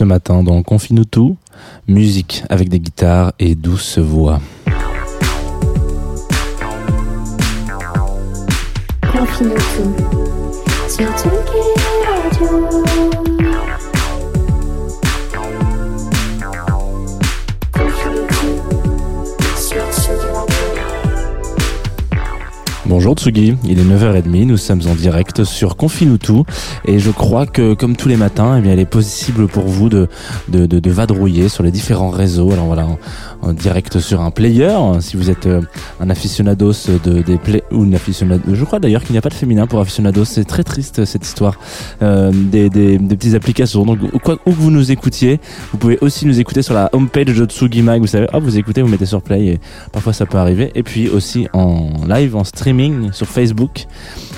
Ce matin dans Confine tout, musique avec des guitares et douces voix. Bonjour Tsugi, il est 9h30, nous sommes en direct sur Confinutu et je crois que comme tous les matins, eh bien, il est possible pour vous de, de, de, de vadrouiller sur les différents réseaux. Alors voilà, en, direct sur un player, si vous êtes euh, un aficionados de, des play ou une aficionado, je crois d'ailleurs qu'il n'y a pas de féminin pour aficionados, c'est très triste cette histoire euh, des, des, des petites applications. Donc quoi, où que vous nous écoutiez, vous pouvez aussi nous écouter sur la homepage de Tsugi Mag, vous savez, hop, vous écoutez, vous mettez sur play et parfois ça peut arriver. Et puis aussi en live, en streaming sur Facebook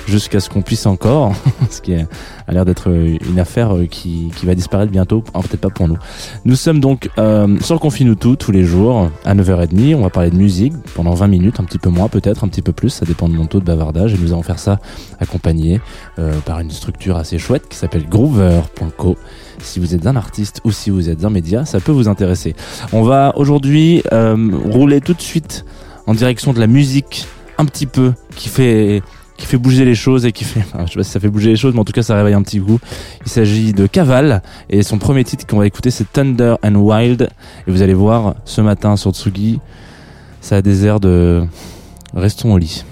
jusqu'à ce qu'on puisse encore, ce qui a l'air d'être une affaire euh, qui, qui va disparaître bientôt, Ah, peut-être pas pour nous. Nous sommes donc euh, sur Confinutu tous les jours à 9h30, on va parler de musique pendant 20 minutes, un petit peu moins peut-être, un petit peu plus, ça dépend de mon taux de bavardage et nous allons faire ça accompagné euh, par une structure assez chouette qui s'appelle groover.co. Si vous êtes un artiste ou si vous êtes un média, ça peut vous intéresser. On va aujourd'hui euh, rouler tout de suite en direction de la musique un petit peu qui fait qui fait bouger les choses et qui fait je sais pas si ça fait bouger les choses mais en tout cas ça réveille un petit coup il s'agit de Caval et son premier titre qu'on va écouter c'est Thunder and Wild. Et vous allez voir ce matin sur Tsugi ça a des airs de restons au lit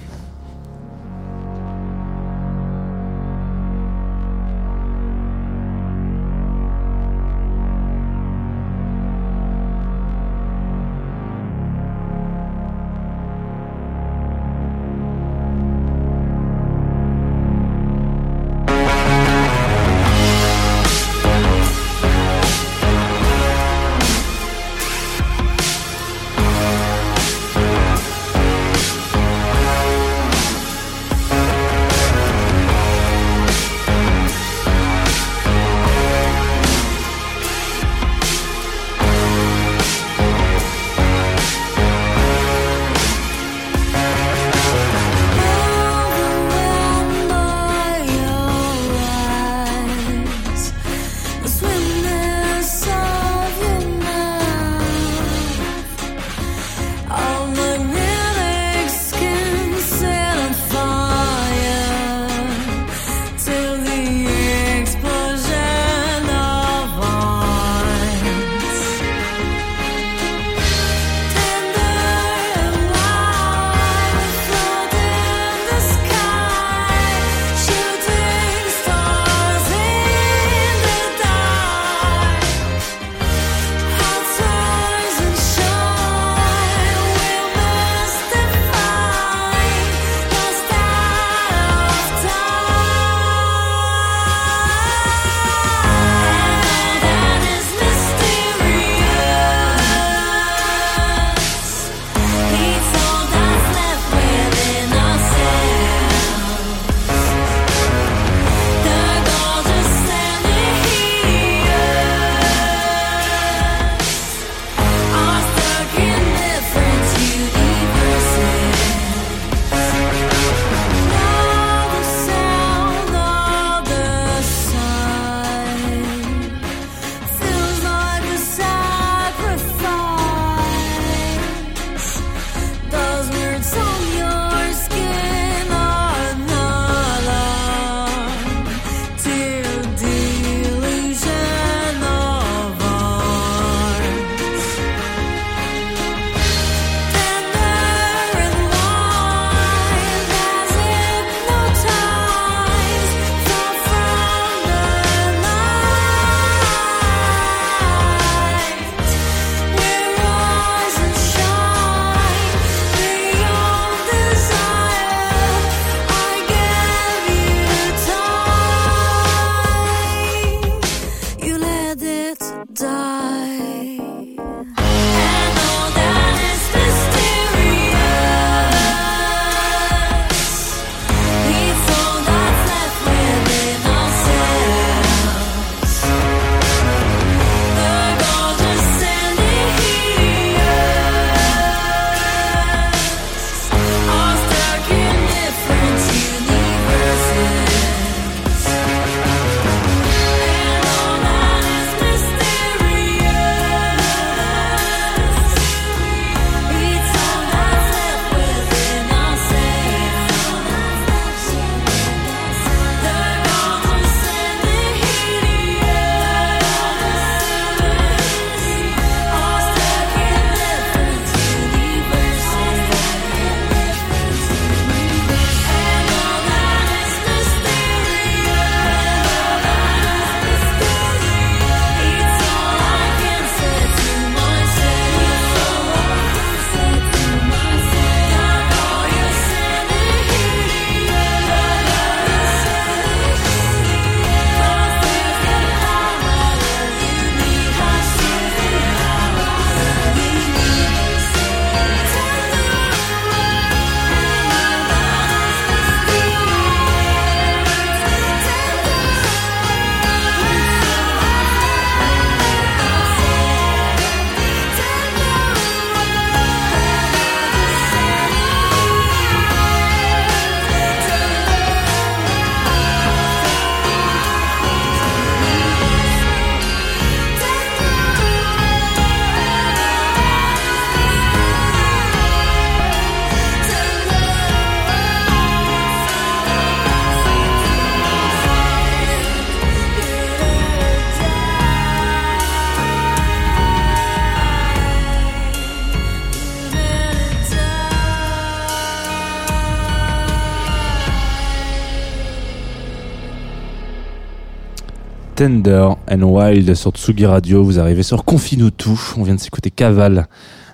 Tender and Wild sur Tsugi Radio. Vous arrivez sur Confinutu. On vient de s'écouter Caval.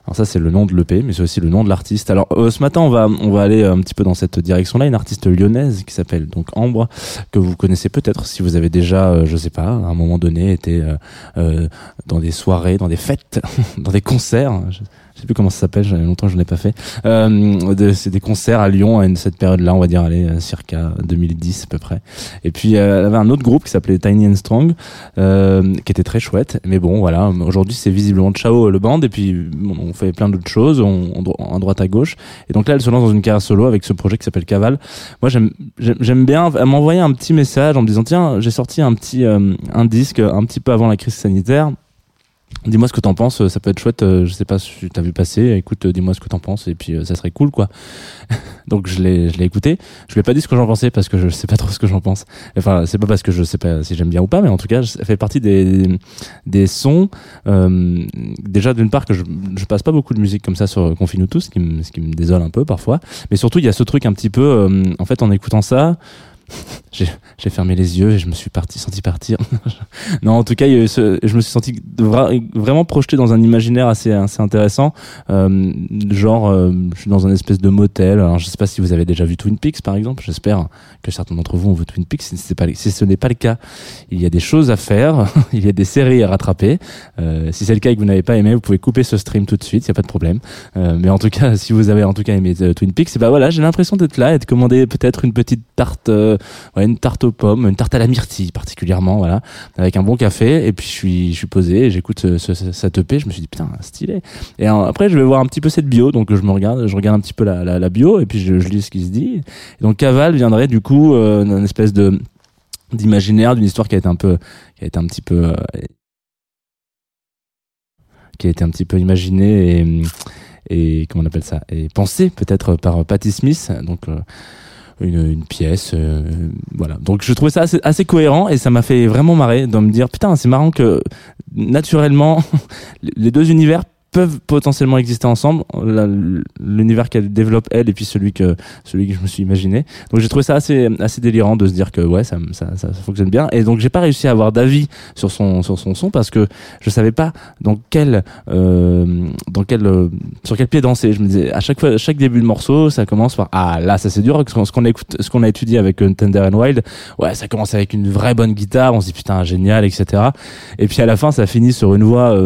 Alors ça c'est le nom de l'EP, mais c'est aussi le nom de l'artiste. Alors euh, ce matin on va on va aller un petit peu dans cette direction-là. Une artiste lyonnaise qui s'appelle donc Ambre que vous connaissez peut-être si vous avez déjà, euh, je sais pas, à un moment donné été euh, euh, dans des soirées, dans des fêtes, dans des concerts. Je sais plus comment ça s'appelle, j'avais longtemps que je l'ai pas fait. Euh, de- c'est des concerts à Lyon à une, cette période-là, on va dire, allez, euh, circa 2010 à peu près. Et puis euh, elle avait un autre groupe qui s'appelait Tiny and Strong, euh, qui était très chouette. Mais bon, voilà, aujourd'hui c'est visiblement ciao le band. Et puis on fait plein d'autres choses, on, en droite à gauche. Et donc là, elle se lance dans une carrière solo avec ce projet qui s'appelle Caval. Moi, j'aime j'aime bien. Elle m'a envoyé un petit message en me disant tiens, j'ai sorti un petit euh, un disque un petit peu avant la crise sanitaire. Dis-moi ce que t'en penses, ça peut être chouette. euh, Je sais pas si t'as vu passer. Écoute, euh, dis-moi ce que t'en penses et puis euh, ça serait cool, quoi. Donc je l'ai, je l'ai écouté. Je lui ai pas dit ce que j'en pensais parce que je sais pas trop ce que j'en pense. Enfin, c'est pas parce que je sais pas si j'aime bien ou pas, mais en tout cas, ça fait partie des des sons. euh, déjà d'une part que je, je passe pas beaucoup de musique comme ça sur Confinutus, ce qui me ce qui me désole un peu parfois. Mais surtout, il y a ce truc un petit peu. euh, en fait, en écoutant ça. J'ai, fermé les yeux et je me suis parti, senti partir. non, en tout cas, je me suis senti vra- vraiment projeté dans un imaginaire assez, assez intéressant. Euh, genre, euh, je suis dans un espèce de motel. Alors, je sais pas si vous avez déjà vu Twin Peaks, par exemple. J'espère que certains d'entre vous ont vu Twin Peaks. Si, ce n'est pas le cas, il y a des choses à faire. il y a des séries à rattraper. Euh, si c'est le cas et que vous n'avez pas aimé, vous pouvez couper ce stream tout de suite. Il y a pas de problème. Euh, mais en tout cas, si vous avez en tout cas aimé euh, Twin Peaks, bah voilà, j'ai l'impression d'être là et de commander peut-être une petite tarte, une tarte aux pommes, une tarte à la myrtille particulièrement, voilà, avec un bon café. Et puis je suis, je suis posé, j'écoute ce, ce, ce- cette EP. Je me suis dit putain, stylé. Et après, je vais voir un petit peu cette bio, donc je me regarde, je regarde un petit peu la, la, bio, et puis je, lis ce qui se dit. Et donc Caval viendrait du coup euh, d'une espèce de d'imaginaire d'une histoire qui a été un peu, qui a été un petit peu euh, qui a été un petit peu imaginé et, et comment on appelle ça et pensé peut-être par Patti Smith donc euh, une, une pièce euh, voilà. Donc je trouvais ça assez, assez cohérent et ça m'a fait vraiment marrer de me dire putain c'est marrant que naturellement les deux univers peuvent potentiellement exister ensemble. L'univers qu'elle développe elle et puis celui que celui que je me suis imaginé. Donc j'ai trouvé ça assez assez délirant de se dire que ouais ça ça, ça, fonctionne bien. Et donc j'ai pas réussi à avoir d'avis sur son sur son son parce que je savais pas dans quel euh, dans quel euh, sur quel pied danser. Je me disais à chaque fois chaque début de morceau ça commence par ah là ça c'est ce qu'on ce qu'on écoute ce qu'on a étudié avec euh, Tender and Wild ouais ça commence avec une vraie bonne guitare. On se dit putain génial etc et puis à la fin ça finit sur une voix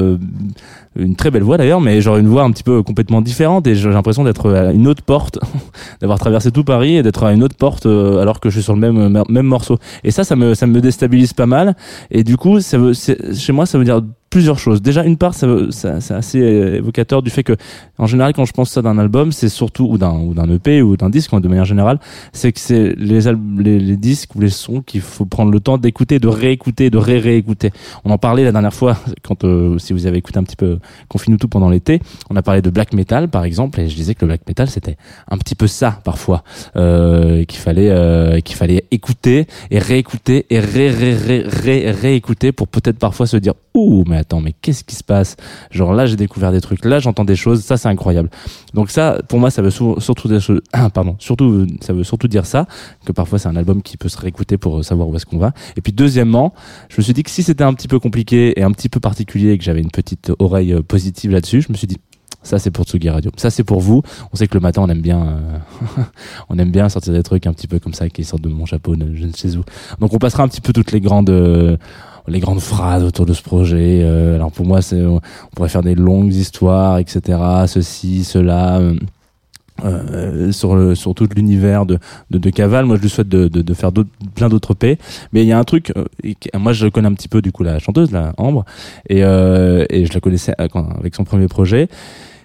une très belle voix d'ailleurs, mais genre une voix un petit peu complètement différente et j'ai l'impression d'être à une autre porte, d'avoir traversé tout Paris et d'être à une autre porte euh, alors que je suis sur le même même morceau. Et ça, ça me ça me déstabilise pas mal. Et du coup, ça veut, chez moi, ça veut dire plusieurs choses. Déjà, une part, ça, ça- c'est assez euh, évocateur du fait que, en général, quand je pense ça d'un album, c'est surtout ou d'un ou d'un EP ou d'un disque de manière générale, c'est que c'est les, al- les disques ou les sons qu'il faut prendre le temps d'écouter, de réécouter, de ré-réécouter. On en parlait la dernière fois quand euh, si vous avez écouté un petit peu Confine tout pendant l'été, on a parlé de black metal par exemple et je disais que le black metal c'était un petit peu ça parfois euh, qu'il fallait euh, qu'il fallait écouter et réécouter et ré ré ré ré réécouter pour peut-être parfois se dire ouh mais attends mais qu'est-ce qui se passe? Genre là j'ai découvert des trucs là j'entends des choses ça c'est incroyable. Donc ça pour moi ça veut surtout des choses pardon surtout ça veut surtout dire ça que parfois c'est un album qui peut se réécouter pour savoir où est-ce qu'on va. Et puis deuxièmement je me suis dit que si c'était un petit peu compliqué et un petit peu particulier et que j'avais une petite oreille euh, positive là-dessus je me suis dit ça c'est pour Tsugi Radio. Ça c'est pour vous. On sait que le matin on aime bien, euh, on aime bien sortir des trucs un petit peu comme ça qui sortent de mon chapeau, de je ne. Donc on passera un petit peu toutes les grandes, euh, les grandes phrases autour de ce projet. Euh, alors pour moi c'est, on pourrait faire des longues histoires, etc. Ceci, cela. euh, sur le sur tout l'univers de, de de Caval moi je lui souhaite de, de, de faire d'autres plein d'autres paix mais il y a un truc moi je connais un petit peu du coup la chanteuse la Ambre et euh, et je la connaissais avec son premier projet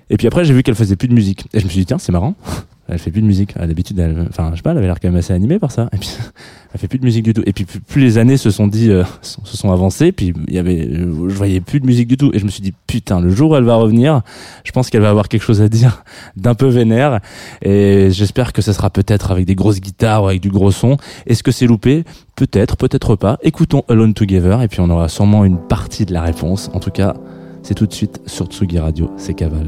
et puis après j'ai vu qu'elle faisait plus de musique. Et je me suis dit tiens c'est marrant. Elle fait plus de musique. À d'habitude elle enfin je sais pas elle avait l'air quand même assez animée par ça. Et puis elle fait plus de musique du tout. Et puis plus, les années se sont dit euh, se sont avancées puis il y avait je voyais plus de musique du tout. Et je me suis dit putain le jour où elle va revenir je pense qu'elle va avoir quelque chose à dire d'un peu vénère. Et j'espère que ce sera peut-être avec des grosses guitares ou avec du gros son. Est-ce que c'est loupé? Peut-être peut-être pas. Écoutons Alone Together et puis on aura sûrement une partie de la réponse. En tout cas c'est tout de suite sur Tsugi Radio. C'est Caval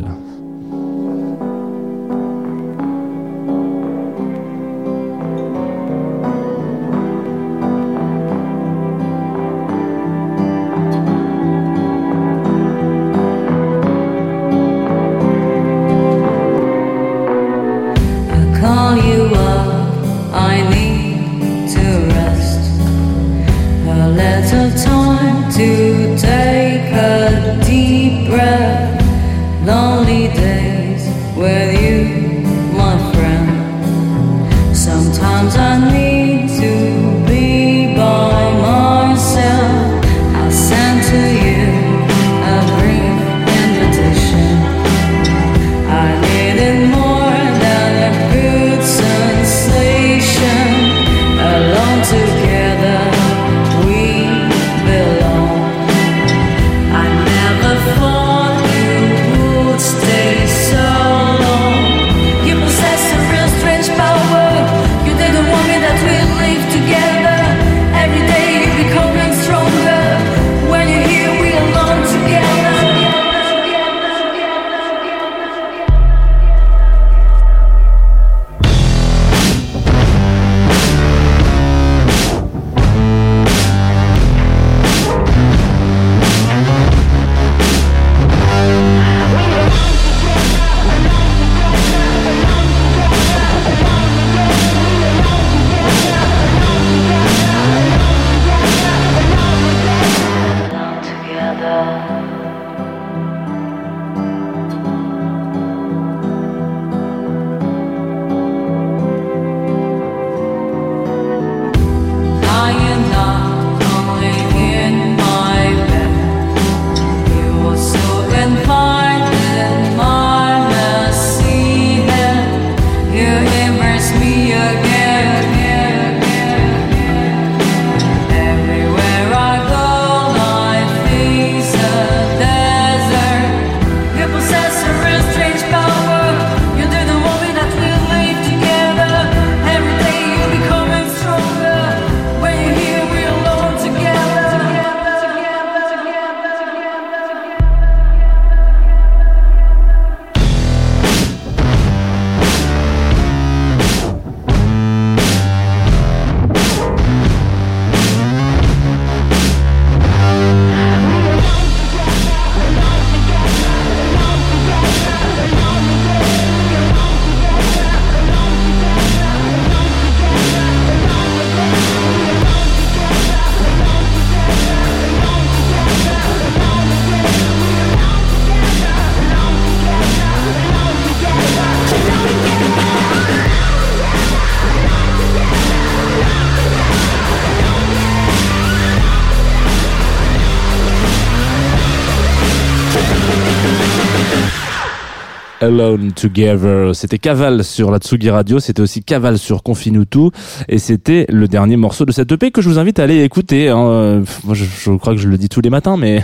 Alone Together. C'était Caval sur la Tsugi Radio, c'était aussi Caval sur Confinutu, et c'était le dernier morceau de cette EP que je vous invite à aller écouter. hein. Moi, je, je crois que je le dis tous les matins, mais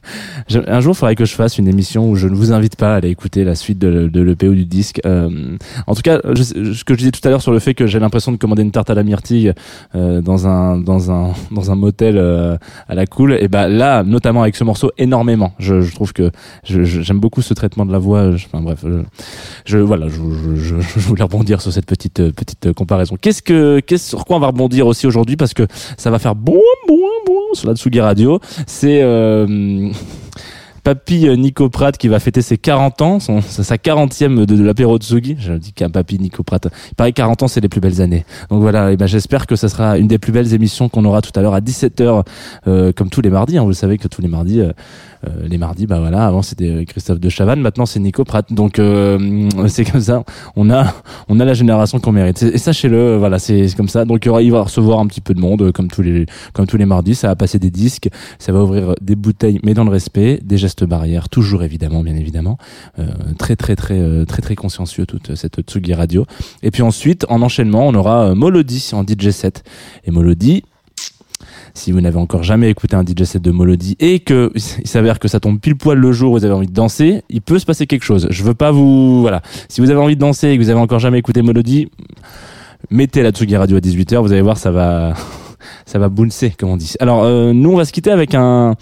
un jour, il faudrait que je fasse une émission où je ne vous invite pas à aller écouter la suite de, l'EP ou du disque. Euh, en tout cas, je, ce que je disais tout à l'heure sur le fait que j'ai l'impression de commander une tarte à la myrtille euh, dans un dans un dans un motel euh, à la cool, et ben là, notamment avec ce morceau, énormément. Je, je trouve que j'aime beaucoup ce traitement de la voix. Enfin bref, je, je- voilà, je, je, je, je voulais rebondir sur cette petite euh, petite euh, comparaison. Qu'est-ce que qu'est-ce sur quoi on va rebondir aussi aujourd'hui? Parce que ça va faire bon bon bon sur la Tsugi Radio. C'est euh, Papy euh, Nico Pratt qui va fêter ses 40 ans, son, sa sa 40e de, de l'apéro Tsugi. Je dis qu'un Papy Nico Pratt. Il paraît que 40 ans, c'est les plus belles années. Donc voilà, et ben j'espère que ça sera une des plus belles émissions qu'on aura tout à l'heure à 17h, euh, comme tous les mardis. hein. Vous le savez que tous les mardis, euh, euh, les mardis, bah voilà, avant c'était euh, Christophe de Chavannes, maintenant c'est Nico Pratt. Donc euh, c'est comme ça, on a on a la génération qu'on mérite. Et sachez-le, voilà, c'est comme ça. Donc il va recevoir un petit peu de monde, comme tous les comme tous les mardis. Ça va passer des disques, ça va ouvrir des bouteilles, mais dans le respect, des gestes barrières, toujours évidemment, bien évidemment. Euh, très très très euh, très très consciencieux toute cette Tsugi Radio. Et puis ensuite, en enchaînement, on aura euh, Molody en DJ set. Et Molody, si vous n'avez encore jamais écouté un DJ set de Molody et que il s'avère que ça tombe pile poil le jour où vous avez envie de danser, il peut se passer quelque chose. Je veux pas vous, voilà. Si vous avez envie de danser et que vous avez encore jamais écouté Molody, mettez la Tsugi Radio à 18h, vous allez voir, ça va, ça va bouncer, comme on dit. Alors, nous, on va se quitter avec un,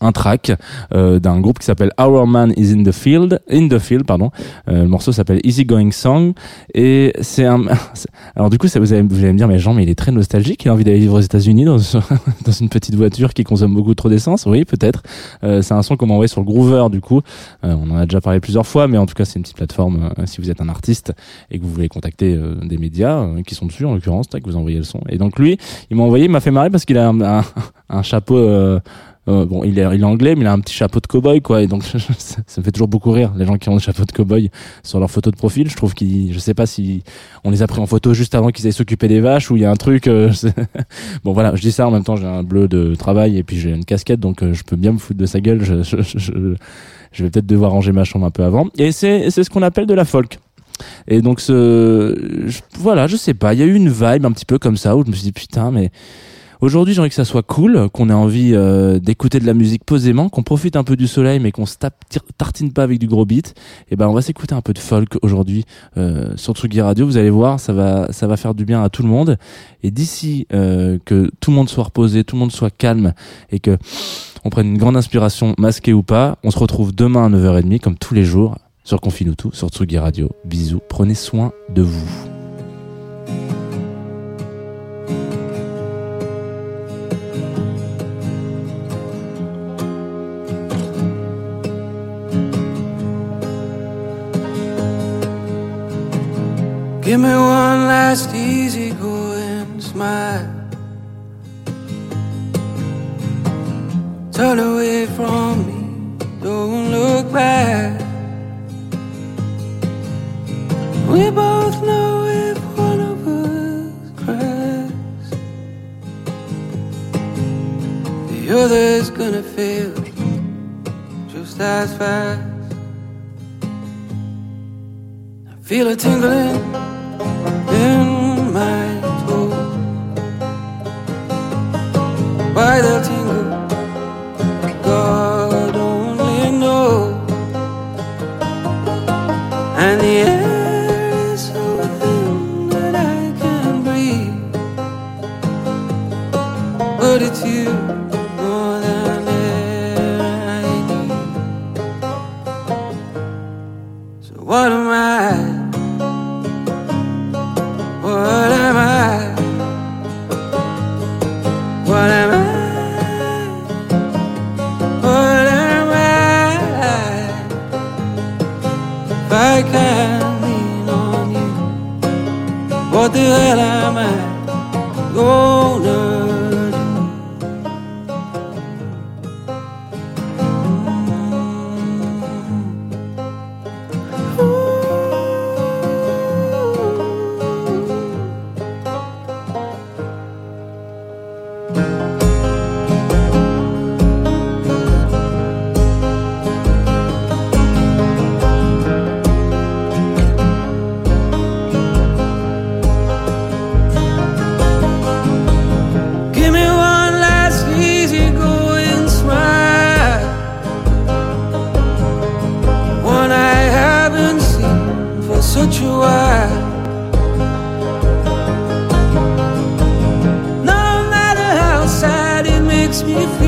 un track euh, d'un groupe qui s'appelle Our Man is in the Field, in the Field, pardon. Euh, le morceau s'appelle Easy Going Song et c'est un. Alors du coup, ça, vous, allez, vous allez me dire, mais Jean, mais il est très nostalgique. Il a envie d'aller vivre aux États-Unis dans, dans une petite voiture qui consomme beaucoup trop d'essence. Oui, peut-être. Euh, c'est un son qu'on m'a envoyé sur le Groover, du coup. Euh, on en a déjà parlé plusieurs fois, mais en tout cas, c'est une petite plateforme. euh, si vous êtes un artiste et que vous voulez contacter euh, des médias qui sont dessus, en l'occurrence, tac, vous envoyez le son. Et donc lui, il m'a envoyé, il m'a fait marrer parce qu'il a un, un, un chapeau. Euh, bon, il est, il est anglais, mais il a un petit chapeau de cow-boy, quoi. Et donc, ça, me fait toujours beaucoup rire, les gens qui ont des chapeaux de cow-boy sur leur photo de profil. Je trouve qu'ils, je sais pas si on les a pris en photo juste avant qu'ils aient s'occuper des vaches ou il y a un truc. euh, bon, voilà, je dis ça en même temps, j'ai un bleu de travail et puis j'ai une casquette, donc euh, je peux bien me foutre de sa gueule. Je, je, je, je vais peut-être devoir ranger ma chambre un peu avant. Et c'est, c'est ce qu'on appelle de la folk. Et donc, ce, je- voilà, je sais pas, il y a eu une vibe un petit peu comme ça où je me suis dit, putain, mais Aujourd'hui, j'ai envie que ça soit cool, qu'on ait envie euh, d'écouter de la musique posément, qu'on profite un peu du soleil, mais qu'on se tape, tartine pas avec du gros beat. Et ben, on va s'écouter un peu de folk aujourd'hui euh, sur Tsugi Radio. Vous allez voir, ça va, ça va faire du bien à tout le monde. Et d'ici euh, que tout le monde soit reposé, tout le monde soit calme, et que on prenne une grande inspiration, masquée ou pas, on se retrouve demain à 9h30, comme tous les jours, sur Confine tout, sur Tsugi Radio. Bisous, prenez soin de vous. Give me one last easy going smile. Turn away from me, don't look back. We both know if one of us cracks, the other's gonna fail just as fast. I feel a tingling if